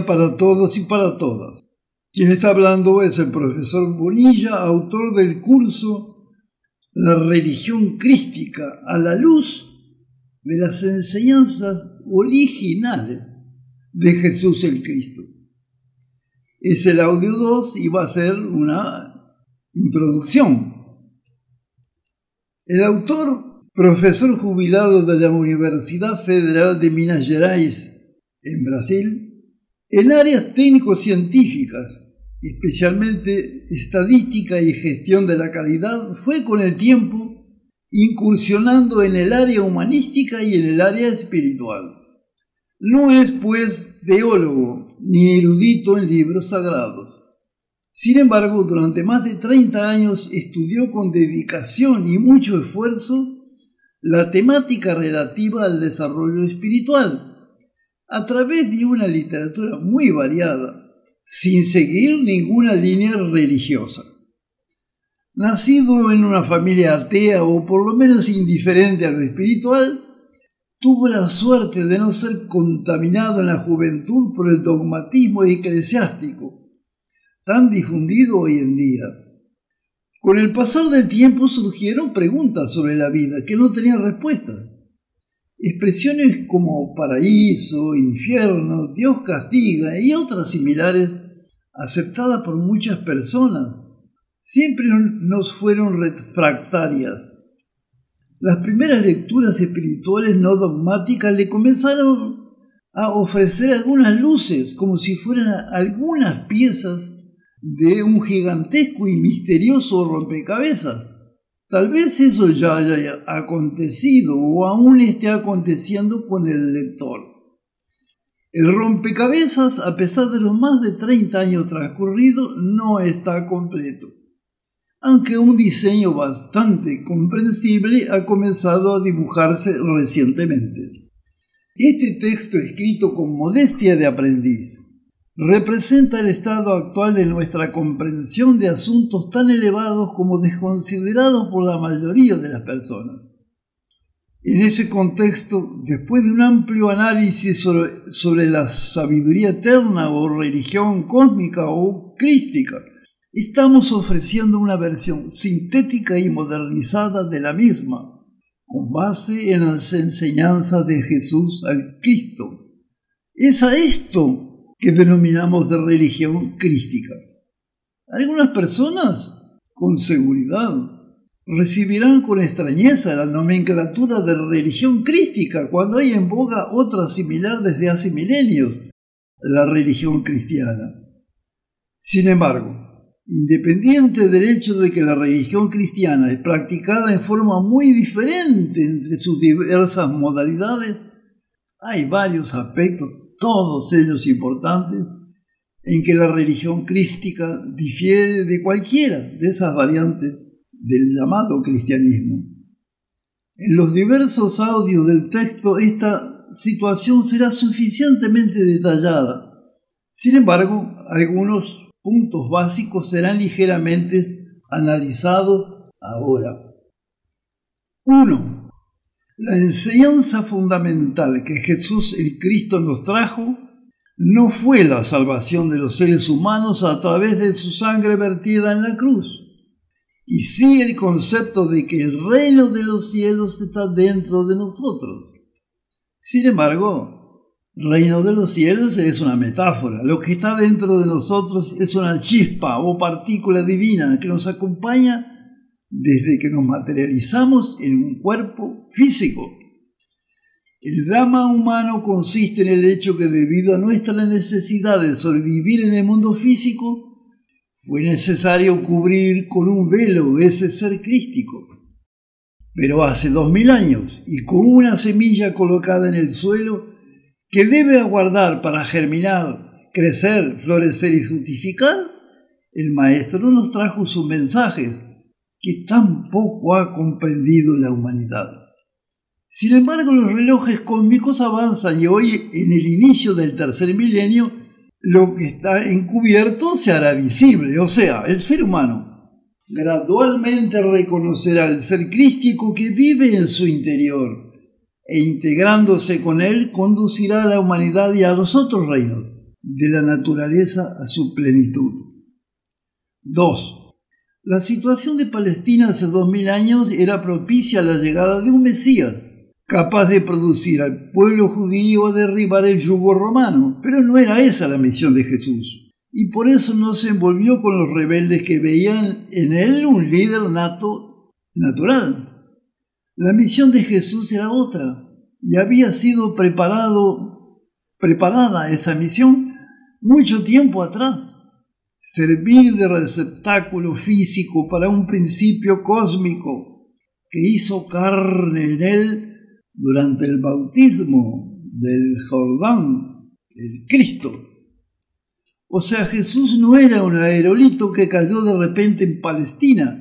Para todos y para todas. Quien está hablando es el profesor Bonilla, autor del curso La religión crística a la luz de las enseñanzas originales de Jesús el Cristo. Es el audio 2 y va a ser una introducción. El autor, profesor jubilado de la Universidad Federal de Minas Gerais en Brasil, en áreas técnico-científicas, especialmente estadística y gestión de la calidad, fue con el tiempo incursionando en el área humanística y en el área espiritual. No es, pues, teólogo ni erudito en libros sagrados. Sin embargo, durante más de 30 años estudió con dedicación y mucho esfuerzo la temática relativa al desarrollo espiritual a través de una literatura muy variada, sin seguir ninguna línea religiosa. Nacido en una familia atea o por lo menos indiferente a lo espiritual, tuvo la suerte de no ser contaminado en la juventud por el dogmatismo eclesiástico, tan difundido hoy en día. Con el pasar del tiempo surgieron preguntas sobre la vida que no tenían respuesta. Expresiones como paraíso, infierno, Dios castiga y otras similares, aceptadas por muchas personas, siempre nos fueron refractarias. Las primeras lecturas espirituales no dogmáticas le comenzaron a ofrecer algunas luces, como si fueran algunas piezas de un gigantesco y misterioso rompecabezas. Tal vez eso ya haya acontecido o aún esté aconteciendo con el lector. El rompecabezas, a pesar de los más de 30 años transcurridos, no está completo, aunque un diseño bastante comprensible ha comenzado a dibujarse recientemente. Este texto escrito con modestia de aprendiz representa el estado actual de nuestra comprensión de asuntos tan elevados como desconsiderados por la mayoría de las personas. En ese contexto, después de un amplio análisis sobre, la sabiduría eterna o religión cósmica o crística, estamos ofreciendo una versión sintética y modernizada de la misma, con base en las enseñanzas de Jesús al Cristo. Es a esto que denominamos de religión crística. Algunas personas, con seguridad, recibirán con extrañeza la nomenclatura de religión crística cuando hay en boga otra similar desde hace milenios, la religión cristiana. Sin embargo, independiente del hecho de que la religión cristiana es practicada en forma muy diferente entre sus diversas modalidades, hay varios aspectos todos ellos importantes, en que la religión crística difiere de cualquiera de esas variantes del llamado cristianismo. En los diversos audios del texto esta situación será suficientemente detallada. Sin embargo, algunos puntos básicos serán ligeramente analizados ahora. 1. La enseñanza fundamental que Jesús el Cristo nos trajo no fue la salvación de los seres humanos a través de su sangre vertida en la cruz, y sí el concepto de que el reino de los cielos está dentro de nosotros. Sin embargo, reino de los cielos es una metáfora. Lo que está dentro de nosotros es una chispa o partícula divina que nos acompaña desde que nos materializamos en un cuerpo físico. El drama humano consiste en el hecho que debido a nuestra necesidad de sobrevivir en el mundo físico, fue necesario cubrir con un velo ese ser crístico. Pero hace dos mil años, y con una semilla colocada en el suelo, que debe aguardar para germinar, crecer, florecer y fructificar, el Maestro nos trajo sus mensajes que tampoco ha comprendido la humanidad. Sin embargo, los relojes cósmicos avanzan y hoy, en el inicio del tercer milenio, lo que está encubierto se hará visible, o sea, el ser humano gradualmente reconocerá el ser crístico que vive en su interior e integrándose con él conducirá a la humanidad y a los otros reinos, de la naturaleza a su plenitud. 2. La situación de Palestina hace dos mil años era propicia a la llegada de un Mesías, capaz de producir al pueblo judío a derribar el yugo romano, pero no era esa la misión de Jesús. Y por eso no se envolvió con los rebeldes que veían en él un líder nato natural. La misión de Jesús era otra, y había sido preparado, preparada esa misión mucho tiempo atrás servir de receptáculo físico para un principio cósmico que hizo carne en él durante el bautismo del Jordán, el Cristo. O sea, Jesús no era un aerolito que cayó de repente en Palestina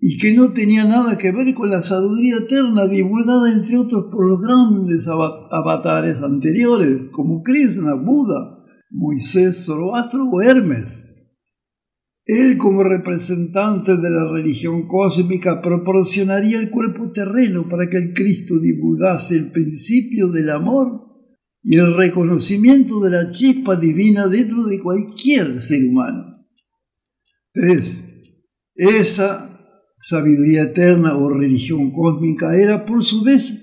y que no tenía nada que ver con la sabiduría eterna divulgada entre otros por los grandes avatares anteriores como Krishna, Buda, Moisés, Zoroastro o Hermes. Él como representante de la religión cósmica proporcionaría el cuerpo terreno para que el Cristo divulgase el principio del amor y el reconocimiento de la chispa divina dentro de cualquier ser humano. 3. Esa sabiduría eterna o religión cósmica era por su vez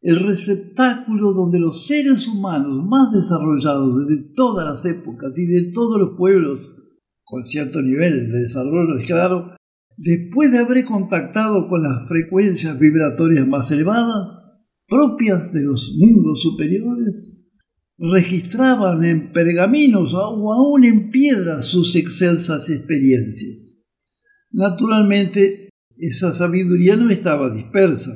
el receptáculo donde los seres humanos más desarrollados de todas las épocas y de todos los pueblos con cierto nivel de desarrollo, es claro, después de haber contactado con las frecuencias vibratorias más elevadas, propias de los mundos superiores, registraban en pergaminos o aún en piedras sus excelsas experiencias. Naturalmente, esa sabiduría no estaba dispersa.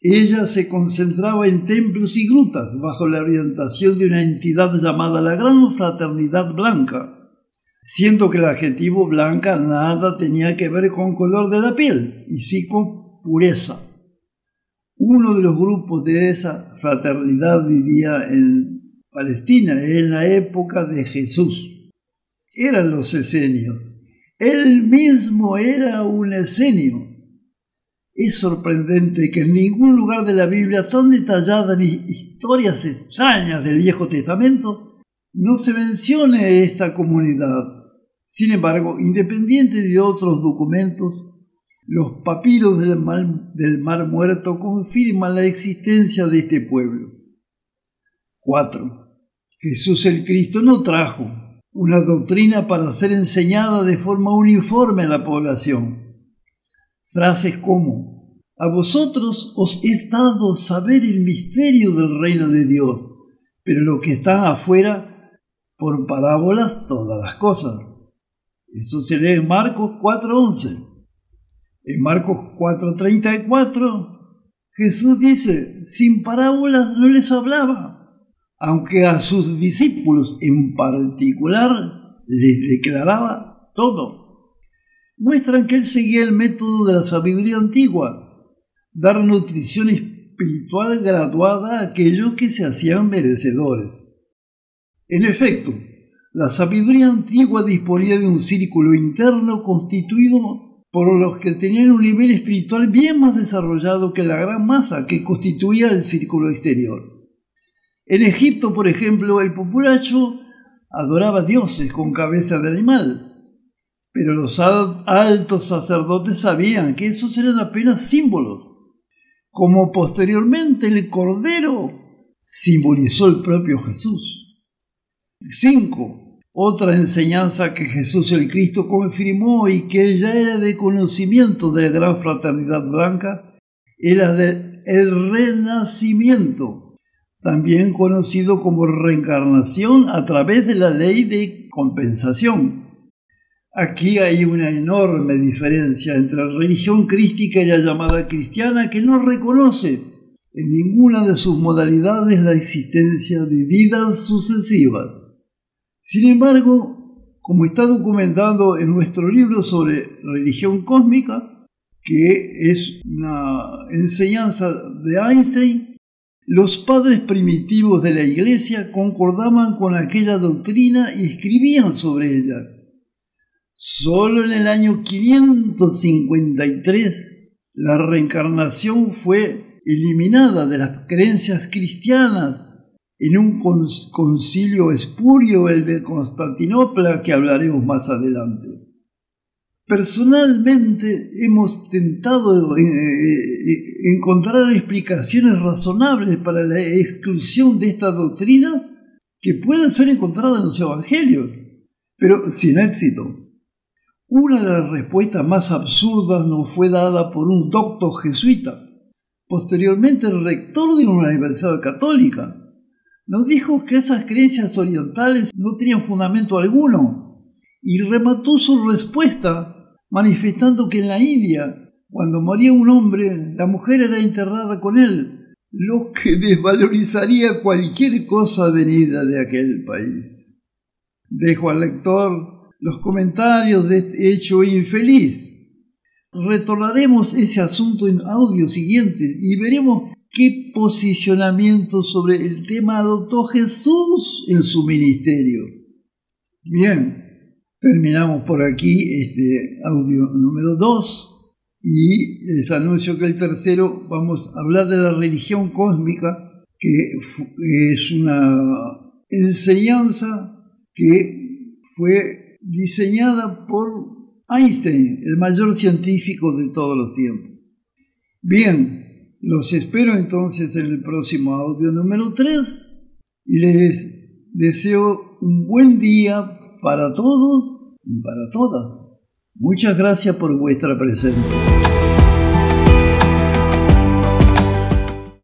Ella se concentraba en templos y grutas bajo la orientación de una entidad llamada la Gran Fraternidad Blanca, siendo que el adjetivo blanca nada tenía que ver con color de la piel, y sí con pureza. Uno de los grupos de esa fraternidad vivía en Palestina en la época de Jesús. Eran los esenios. Él mismo era un esenio. Es sorprendente que en ningún lugar de la Biblia tan detallada ni historias extrañas del Viejo Testamento no se mencione esta comunidad. Sin embargo, independiente de otros documentos, los papiros del mar, Muerto confirman la existencia de este pueblo. 4. Jesús el Cristo no trajo una doctrina para ser enseñada de forma uniforme a la población. Frases como, a vosotros os he dado saber el misterio del reino de Dios, pero lo que están afuera, por parábolas todas las cosas. Eso se lee en Marcos 4.11. En Marcos 4.34 Jesús dice, sin parábolas no les hablaba, aunque a sus discípulos en particular les declaraba todo. Muestran que él seguía el método de la sabiduría antigua, dar nutrición espiritual graduada a aquellos que se hacían merecedores. En efecto, la sabiduría antigua disponía de un círculo interno constituido por los que tenían un nivel espiritual bien más desarrollado que la gran masa que constituía el círculo exterior. En Egipto, por ejemplo, el populacho adoraba dioses con cabeza de animal, pero los altos sacerdotes sabían que esos eran apenas símbolos, como posteriormente el Cordero simbolizó el propio Jesús. 5. Otra enseñanza que Jesús el Cristo confirmó y que ya era de conocimiento de la gran fraternidad blanca era del el renacimiento, también conocido como reencarnación a través de la ley de compensación. Aquí hay una enorme diferencia entre la religión crística y la llamada cristiana que no reconoce en ninguna de sus modalidades la existencia de vidas sucesivas. Sin embargo, como está documentado en nuestro libro sobre religión cósmica, que es una enseñanza de Einstein, los padres primitivos de la Iglesia concordaban con aquella doctrina y escribían sobre ella. Solo en el año 553 la reencarnación fue eliminada de las creencias cristianas en un concilio espurio, el de Constantinopla, que hablaremos más adelante. Personalmente hemos tentado eh, eh, encontrar explicaciones razonables para la exclusión de esta doctrina que pueden ser encontradas en los evangelios, pero sin éxito. Una de las respuestas más absurdas nos fue dada por un doctor jesuita, posteriormente rector de una universidad católica, nos dijo que esas creencias orientales no tenían fundamento alguno y remató su respuesta manifestando que en la India, cuando moría un hombre, la mujer era enterrada con él, lo que desvalorizaría cualquier cosa venida de aquel país. Dejo al lector los comentarios de este hecho infeliz. Retornaremos ese asunto en audio siguiente y veremos qué posicionamiento sobre el tema adoptó Jesús en su ministerio. Bien, terminamos por aquí este audio número 2 y les anuncio que el tercero vamos a hablar de la religión cósmica, que es una enseñanza que fue diseñada por Einstein, el mayor científico de todos los tiempos. Bien, los espero entonces en el próximo audio número 3 y les deseo un buen día para todos y para todas. Muchas gracias por vuestra presencia.